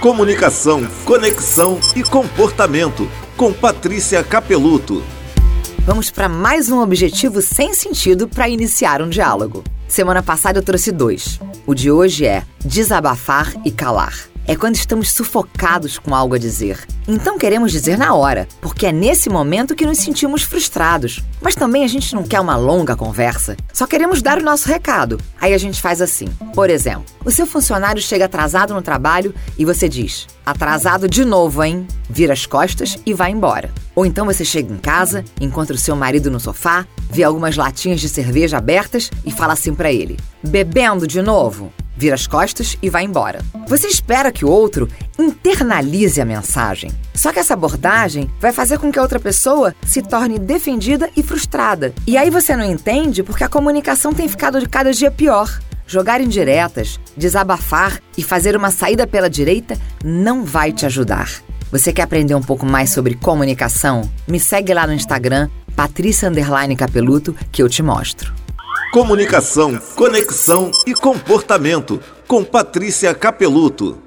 Comunicação, conexão e comportamento. Com Patrícia Capeluto. Vamos para mais um objetivo sem sentido para iniciar um diálogo. Semana passada eu trouxe dois. O de hoje é desabafar e calar é quando estamos sufocados com algo a dizer. Então queremos dizer na hora, porque é nesse momento que nos sentimos frustrados. Mas também a gente não quer uma longa conversa, só queremos dar o nosso recado. Aí a gente faz assim. Por exemplo, o seu funcionário chega atrasado no trabalho e você diz: Atrasado de novo, hein? Vira as costas e vai embora. Ou então você chega em casa, encontra o seu marido no sofá, vê algumas latinhas de cerveja abertas e fala assim para ele: Bebendo de novo? Vira as costas e vai embora. Você espera que o outro internalize a mensagem. Só que essa abordagem vai fazer com que a outra pessoa se torne defendida e frustrada. E aí você não entende porque a comunicação tem ficado de cada dia pior. Jogar indiretas, desabafar e fazer uma saída pela direita não vai te ajudar. Você quer aprender um pouco mais sobre comunicação? Me segue lá no Instagram, Patrícia Capeluto, que eu te mostro. Comunicação, conexão e comportamento com Patrícia Capeluto.